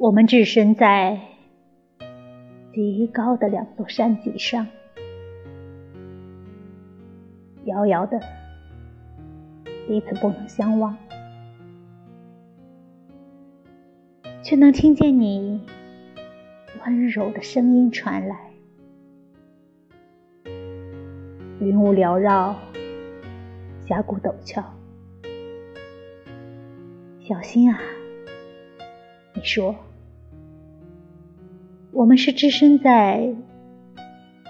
我们置身在极高的两座山脊上，遥遥的，彼此不能相望，却能听见你温柔的声音传来。云雾缭绕，峡谷陡峭，小心啊！你说。我们是置身在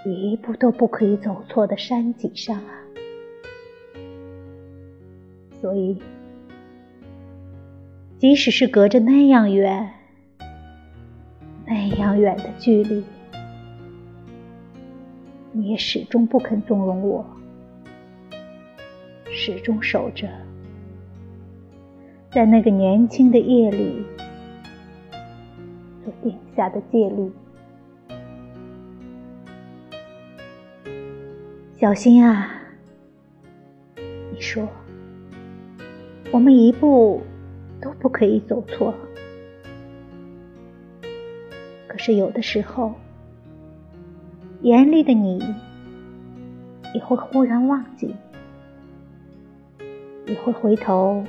一步都不可以走错的山脊上啊，所以，即使是隔着那样远、那样远的距离，你也始终不肯纵容我，始终守着，在那个年轻的夜里。所定下的戒律，小心啊！你说，我们一步都不可以走错。可是有的时候，严厉的你也会忽然忘记，也会回头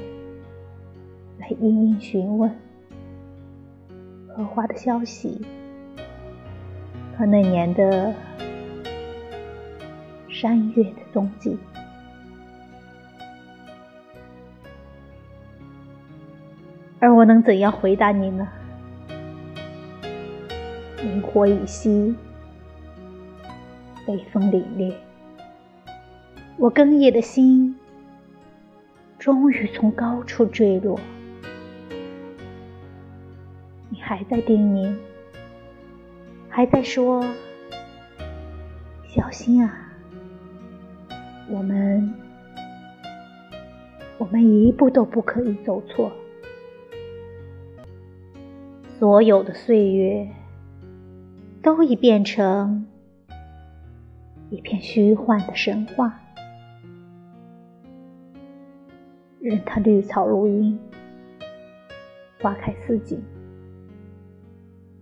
来殷殷询问。荷花的消息和那年的山月的踪迹，而我能怎样回答你呢？明火已熄，北风凛冽，我哽咽的心终于从高处坠落。还在叮咛，还在说：“小心啊，我们，我们一步都不可以走错。所有的岁月都已变成一片虚幻的神话，任它绿草如茵，花开似锦。”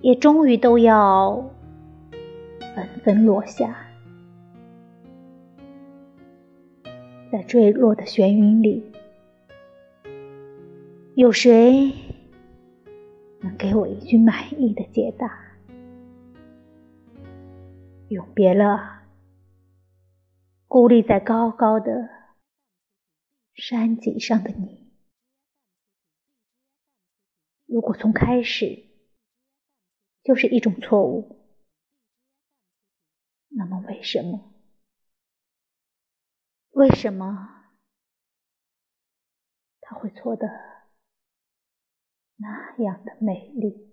也终于都要纷纷落下，在坠落的玄云里，有谁能给我一句满意的解答？永别了，孤立在高高的山脊上的你。如果从开始。就是一种错误。那么，为什么？为什么他会错的那样的美丽？